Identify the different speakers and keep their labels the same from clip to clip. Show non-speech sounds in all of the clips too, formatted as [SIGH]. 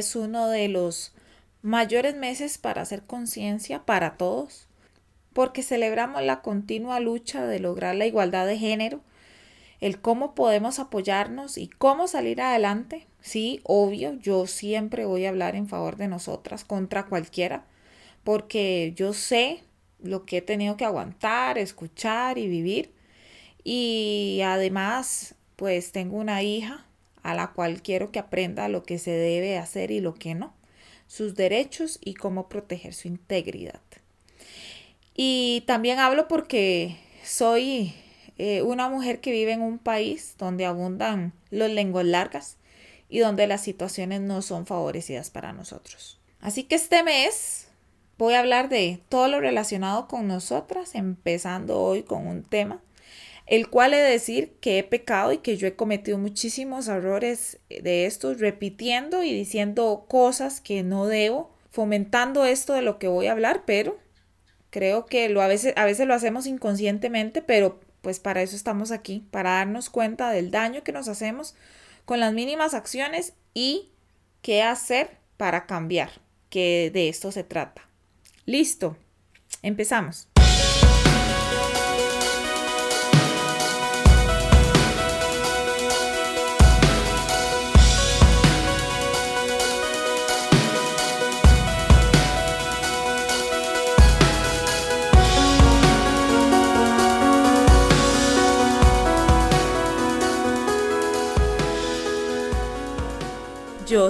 Speaker 1: es uno de los mayores meses para hacer conciencia para todos, porque celebramos la continua lucha de lograr la igualdad de género, el cómo podemos apoyarnos y cómo salir adelante. Sí, obvio, yo siempre voy a hablar en favor de nosotras contra cualquiera, porque yo sé lo que he tenido que aguantar, escuchar y vivir. Y además, pues tengo una hija a la cual quiero que aprenda lo que se debe hacer y lo que no, sus derechos y cómo proteger su integridad. Y también hablo porque soy eh, una mujer que vive en un país donde abundan los lenguas largas y donde las situaciones no son favorecidas para nosotros. Así que este mes voy a hablar de todo lo relacionado con nosotras, empezando hoy con un tema el cual he de decir que he pecado y que yo he cometido muchísimos errores de estos, repitiendo y diciendo cosas que no debo, fomentando esto de lo que voy a hablar, pero creo que lo a veces a veces lo hacemos inconscientemente, pero pues para eso estamos aquí, para darnos cuenta del daño que nos hacemos con las mínimas acciones y qué hacer para cambiar, que de esto se trata. Listo, empezamos.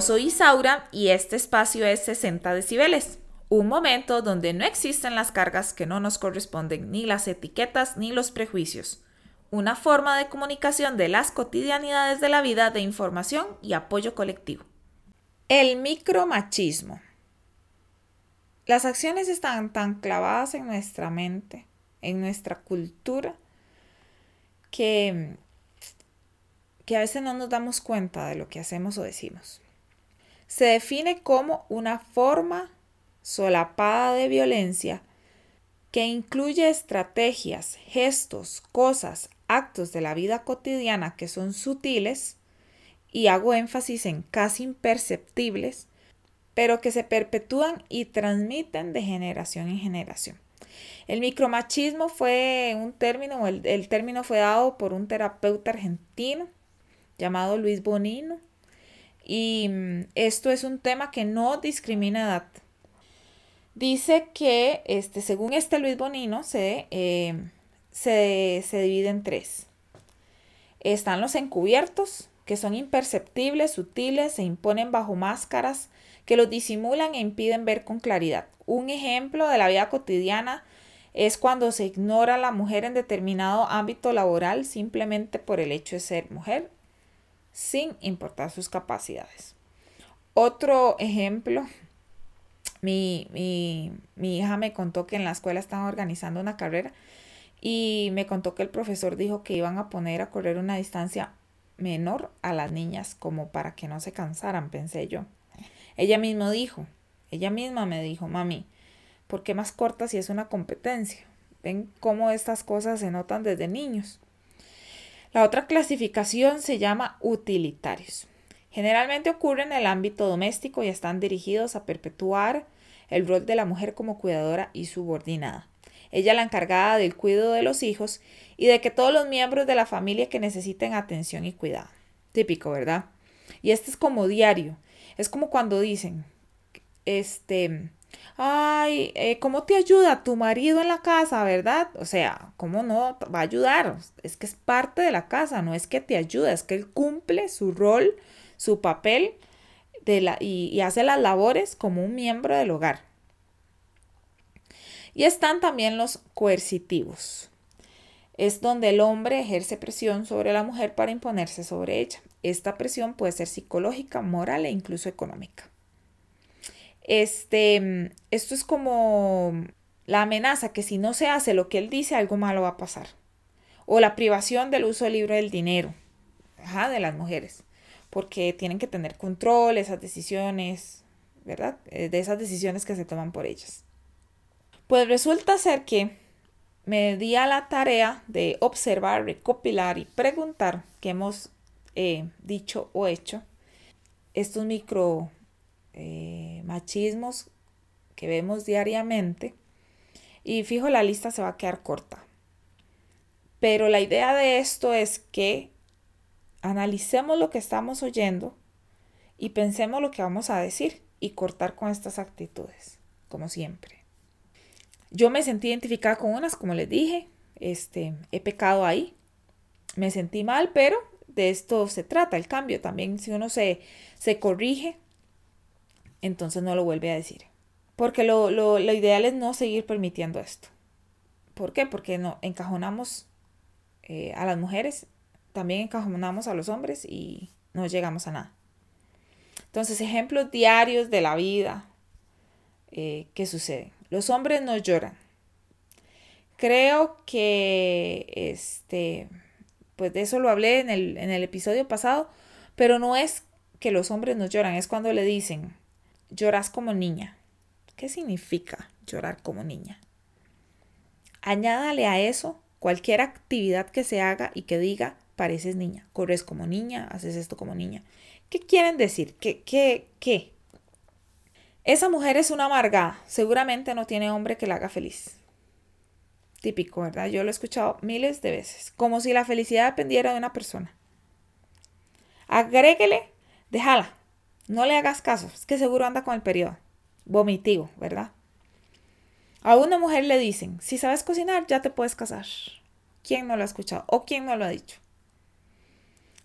Speaker 1: Yo soy Isaura y este espacio es 60 decibeles, un momento donde no existen las cargas que no nos corresponden, ni las etiquetas ni los prejuicios. Una forma de comunicación de las cotidianidades de la vida de información y apoyo colectivo. El micromachismo. Las acciones están tan clavadas en nuestra mente, en nuestra cultura, que, que a veces no nos damos cuenta de lo que hacemos o decimos se define como una forma solapada de violencia que incluye estrategias, gestos, cosas, actos de la vida cotidiana que son sutiles, y hago énfasis en casi imperceptibles, pero que se perpetúan y transmiten de generación en generación. El micromachismo fue un término, el, el término fue dado por un terapeuta argentino llamado Luis Bonino, y mm, esto es un tema que no discrimina edad. Dice que, este, según este Luis Bonino, se, eh, se, se divide en tres. Están los encubiertos, que son imperceptibles, sutiles, se imponen bajo máscaras que los disimulan e impiden ver con claridad. Un ejemplo de la vida cotidiana es cuando se ignora a la mujer en determinado ámbito laboral simplemente por el hecho de ser mujer sin importar sus capacidades. Otro ejemplo, mi, hija me contó que en la escuela estaban organizando una carrera y me contó que el profesor dijo que iban a poner a correr una distancia menor a las niñas como para que no se cansaran, pensé yo. Ella misma dijo, ella misma me dijo, mami, ¿por qué más corta si es una competencia? Ven cómo estas cosas se notan desde niños. La otra clasificación se llama utilitarios. Generalmente ocurren en el ámbito doméstico y están dirigidos a perpetuar el rol de la mujer como cuidadora y subordinada. Ella la encargada del cuidado de los hijos y de que todos los miembros de la familia que necesiten atención y cuidado. Típico, ¿verdad? Y este es como diario. Es como cuando dicen, este, ay, eh, ¿cómo te ayuda tu marido en la casa, verdad? O sea, ¿cómo no va a ayudar? Es que es parte de la casa, no es que te ayuda, es que él cumple su rol, su papel de la, y, y hace las labores como un miembro del hogar. Y están también los coercitivos. Es donde el hombre ejerce presión sobre la mujer para imponerse sobre ella. Esta presión puede ser psicológica, moral e incluso económica. Este, esto es como la amenaza que si no se hace lo que él dice, algo malo va a pasar. O la privación del uso libre del dinero de las mujeres, porque tienen que tener control, esas decisiones, ¿verdad? Eh, de esas decisiones que se toman por ellas. Pues resulta ser que me di a la tarea de observar, recopilar y preguntar qué hemos eh, dicho o hecho estos micro eh, machismos que vemos diariamente. Y fijo, la lista se va a quedar corta. Pero la idea de esto es que analicemos lo que estamos oyendo y pensemos lo que vamos a decir y cortar con estas actitudes, como siempre. Yo me sentí identificada con unas, como les dije, este, he pecado ahí, me sentí mal, pero de esto se trata, el cambio. También si uno se, se corrige, entonces no lo vuelve a decir. Porque lo, lo, lo ideal es no seguir permitiendo esto. ¿Por qué? Porque no encajonamos eh, a las mujeres, también encajonamos a los hombres y no llegamos a nada. Entonces, ejemplos diarios de la vida eh, que suceden. Los hombres no lloran. Creo que este, pues de eso lo hablé en el, en el episodio pasado, pero no es que los hombres no lloran, es cuando le dicen, lloras como niña. ¿Qué significa llorar como niña? Añádale a eso cualquier actividad que se haga y que diga, pareces niña, corres como niña, haces esto como niña. ¿Qué quieren decir? ¿Qué, qué, qué? Esa mujer es una amargada, seguramente no tiene hombre que la haga feliz. Típico, ¿verdad? Yo lo he escuchado miles de veces, como si la felicidad dependiera de una persona. Agréguele, déjala, no le hagas caso, es que seguro anda con el periodo. Vomitivo, ¿verdad? A una mujer le dicen, si sabes cocinar, ya te puedes casar. ¿Quién no lo ha escuchado? ¿O quién no lo ha dicho?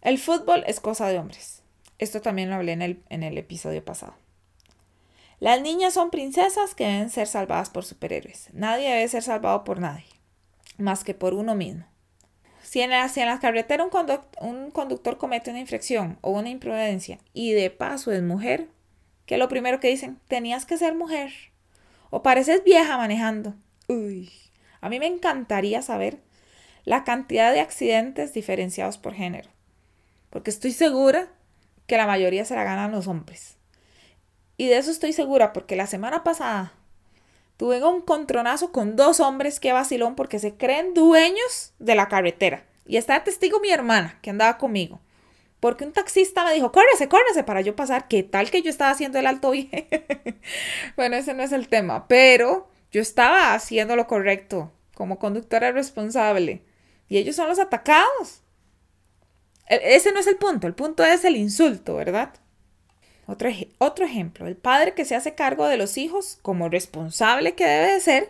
Speaker 1: El fútbol es cosa de hombres. Esto también lo hablé en el, en el episodio pasado. Las niñas son princesas que deben ser salvadas por superhéroes. Nadie debe ser salvado por nadie, más que por uno mismo. Si en la, si en la carretera un, un conductor comete una infracción o una imprudencia y de paso es mujer, ¿qué es lo primero que dicen? Tenías que ser mujer. O pareces vieja manejando. Uy, a mí me encantaría saber la cantidad de accidentes diferenciados por género. Porque estoy segura que la mayoría se la ganan los hombres. Y de eso estoy segura porque la semana pasada tuve un contronazo con dos hombres que vacilón porque se creen dueños de la carretera. Y está testigo mi hermana que andaba conmigo. Porque un taxista me dijo, córrese, córrese para yo pasar. ¿Qué tal que yo estaba haciendo el alto bien? [LAUGHS] bueno, ese no es el tema, pero yo estaba haciendo lo correcto como conductora responsable. Y ellos son los atacados. E, ese no es el punto, el punto es el insulto, ¿verdad? Otro, otro ejemplo, el padre que se hace cargo de los hijos como responsable que debe de ser,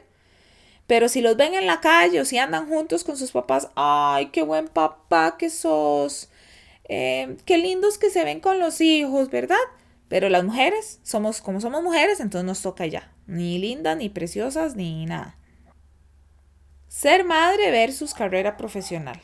Speaker 1: pero si los ven en la calle o si andan juntos con sus papás, ay, qué buen papá que sos, eh, qué lindos que se ven con los hijos, ¿verdad? Pero las mujeres, somos como somos mujeres, entonces nos toca ya. Ni lindas, ni preciosas, ni nada. Ser madre versus carrera profesional.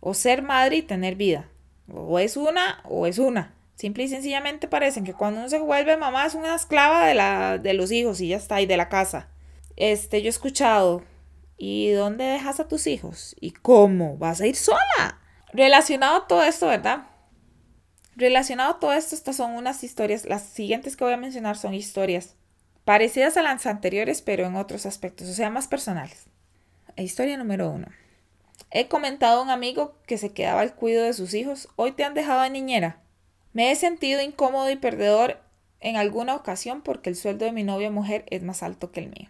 Speaker 1: O ser madre y tener vida. O es una o es una. Simple y sencillamente parecen que cuando uno se vuelve mamá es una esclava de, la, de los hijos y ya está, y de la casa. Este, yo he escuchado, ¿y dónde dejas a tus hijos? ¿Y cómo? ¿Vas a ir sola? Relacionado a todo esto, ¿verdad? Relacionado a todo esto, estas son unas historias, las siguientes que voy a mencionar son historias parecidas a las anteriores, pero en otros aspectos, o sea, más personales. Historia número uno. He comentado a un amigo que se quedaba al cuidado de sus hijos. Hoy te han dejado de niñera. Me he sentido incómodo y perdedor en alguna ocasión porque el sueldo de mi novia mujer es más alto que el mío.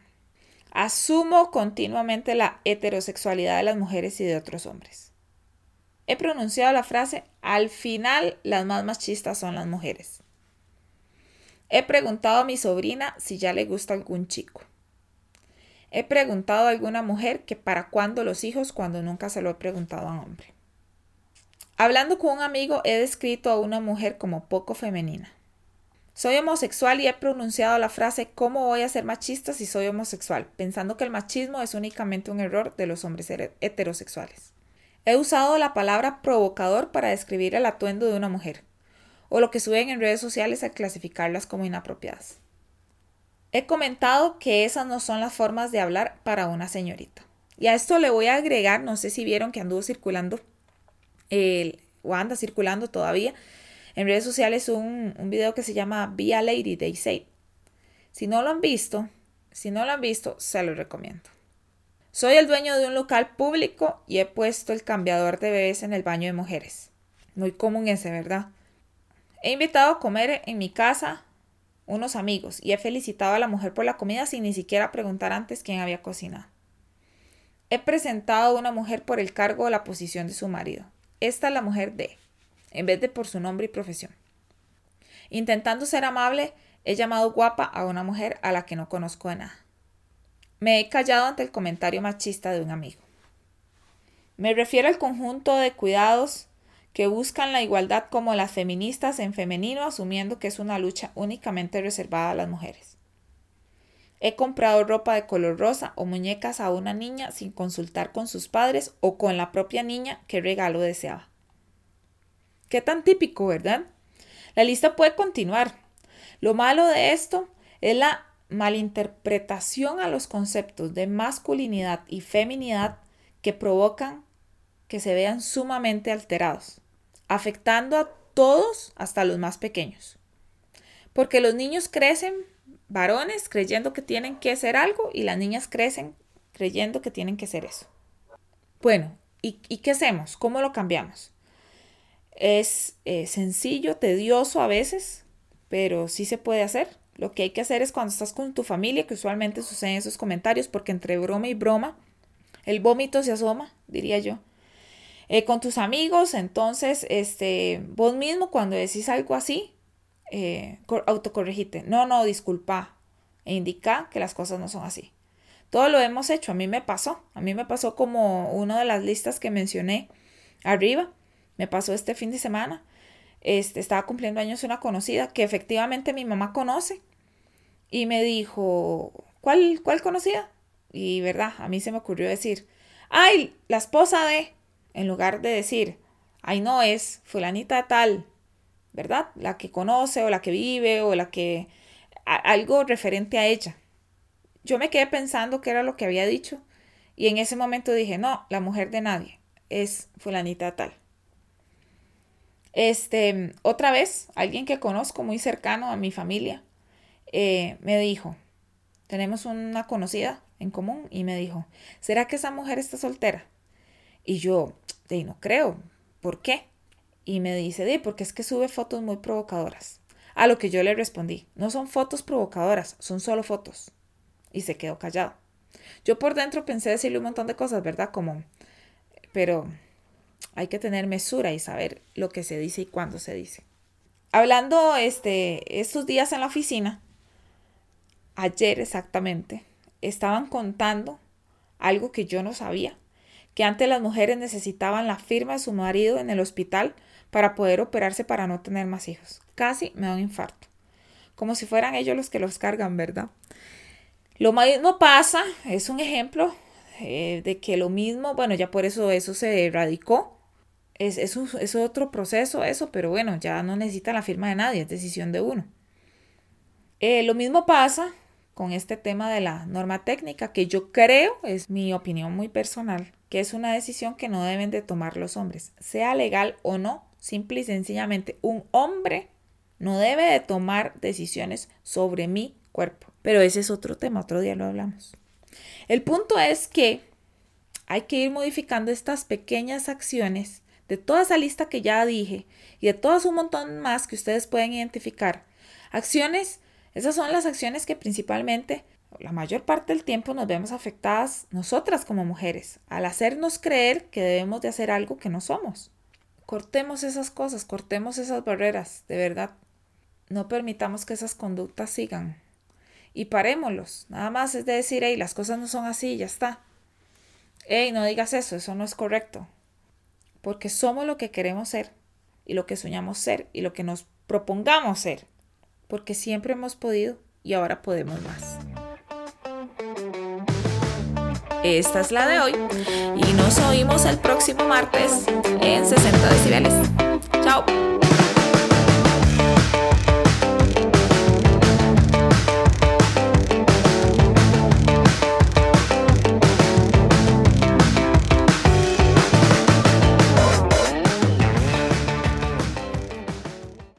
Speaker 1: Asumo continuamente la heterosexualidad de las mujeres y de otros hombres. He pronunciado la frase, al final las más machistas son las mujeres. He preguntado a mi sobrina si ya le gusta algún chico. He preguntado a alguna mujer que para cuándo los hijos cuando nunca se lo he preguntado a un hombre. Hablando con un amigo he descrito a una mujer como poco femenina. Soy homosexual y he pronunciado la frase ¿cómo voy a ser machista si soy homosexual? pensando que el machismo es únicamente un error de los hombres heterosexuales. He usado la palabra provocador para describir el atuendo de una mujer, o lo que suben en redes sociales al clasificarlas como inapropiadas. He comentado que esas no son las formas de hablar para una señorita. Y a esto le voy a agregar, no sé si vieron que anduvo circulando, el, o anda circulando todavía en redes sociales un, un video que se llama Be a Lady, They Say. Si no lo han visto, si no lo han visto, se lo recomiendo. Soy el dueño de un local público y he puesto el cambiador de bebés en el baño de mujeres. Muy común ese, ¿verdad? He invitado a comer en mi casa unos amigos y he felicitado a la mujer por la comida sin ni siquiera preguntar antes quién había cocinado. He presentado a una mujer por el cargo o la posición de su marido. Esta es la mujer de, en vez de por su nombre y profesión. Intentando ser amable, he llamado guapa a una mujer a la que no conozco de nada. Me he callado ante el comentario machista de un amigo. Me refiero al conjunto de cuidados que buscan la igualdad como las feministas en femenino, asumiendo que es una lucha únicamente reservada a las mujeres. He comprado ropa de color rosa o muñecas a una niña sin consultar con sus padres o con la propia niña qué regalo deseaba. Qué tan típico, ¿verdad? La lista puede continuar. Lo malo de esto es la malinterpretación a los conceptos de masculinidad y feminidad que provocan que se vean sumamente alterados afectando a todos hasta los más pequeños. Porque los niños crecen varones creyendo que tienen que ser algo y las niñas crecen creyendo que tienen que ser eso. Bueno, ¿y, qué hacemos? ¿Cómo lo cambiamos? Es eh, sencillo, tedioso a veces, pero sí se puede hacer. Lo que hay que hacer es cuando estás con tu familia, que usualmente suceden esos comentarios, porque entre broma y broma, el vómito se asoma, diría yo. Eh, con tus amigos, entonces, este, vos mismo cuando decís algo así, eh, autocorregite. No, no, disculpa. E indica que las cosas no son así. Todo lo hemos hecho. A mí me pasó. A mí me pasó como una de las listas que mencioné arriba. Me pasó este fin de semana. Este, estaba cumpliendo años una conocida que efectivamente mi mamá conoce. Y me dijo, ¿cuál, cuál conocida? Y verdad, a mí se me ocurrió decir, ay, la esposa de en lugar de decir, ay no es fulanita tal, ¿verdad? La que conoce o la que vive o la que... algo referente a ella. Yo me quedé pensando qué era lo que había dicho y en ese momento dije, no, la mujer de nadie es fulanita tal. Este, otra vez, alguien que conozco muy cercano a mi familia, eh, me dijo, tenemos una conocida en común y me dijo, ¿será que esa mujer está soltera? Y yo, de no creo, ¿por qué? Y me dice, de, porque es que sube fotos muy provocadoras. A lo que yo le respondí, no son fotos provocadoras, son solo fotos. Y se quedó callado. Yo por dentro pensé decirle un montón de cosas, ¿verdad? Como, pero hay que tener mesura y saber lo que se dice y cuándo se dice. Hablando este, estos días en la oficina, ayer exactamente, estaban contando algo que yo no sabía que antes las mujeres necesitaban la firma de su marido en el hospital para poder operarse para no tener más hijos. Casi me da un infarto. Como si fueran ellos los que los cargan, ¿verdad? Lo mismo pasa, es un ejemplo eh, de que lo mismo, bueno, ya por eso eso se erradicó. Es, es, otro proceso eso, pero bueno, ya no necesita la firma de nadie, es decisión de uno. Eh, lo mismo pasa con este tema de la norma técnica, que yo creo, es mi opinión muy personal, que es una decisión que no deben de tomar los hombres, sea legal o no, simple y sencillamente un hombre no debe de tomar decisiones sobre mi cuerpo. Pero ese es otro tema, otro día lo hablamos. El punto es que hay que ir modificando estas pequeñas acciones de toda esa lista que ya dije y de todas un montón más que ustedes pueden identificar. Acciones, esas son las acciones que principalmente la mayor parte del tiempo nos vemos afectadas nosotras como mujeres al hacernos creer que debemos de hacer algo que no somos. Cortemos esas cosas, cortemos esas barreras, de verdad. No permitamos que esas conductas sigan. Y parémoslos. Nada más es de decir, hey, las cosas no son así, ya está. Hey, no digas eso, eso no es correcto. Porque somos lo que queremos ser y lo que soñamos ser y lo que nos propongamos ser. Porque siempre hemos podido y ahora podemos más. Esta es la de hoy y nos oímos el próximo martes en 60 decibeles. Chao.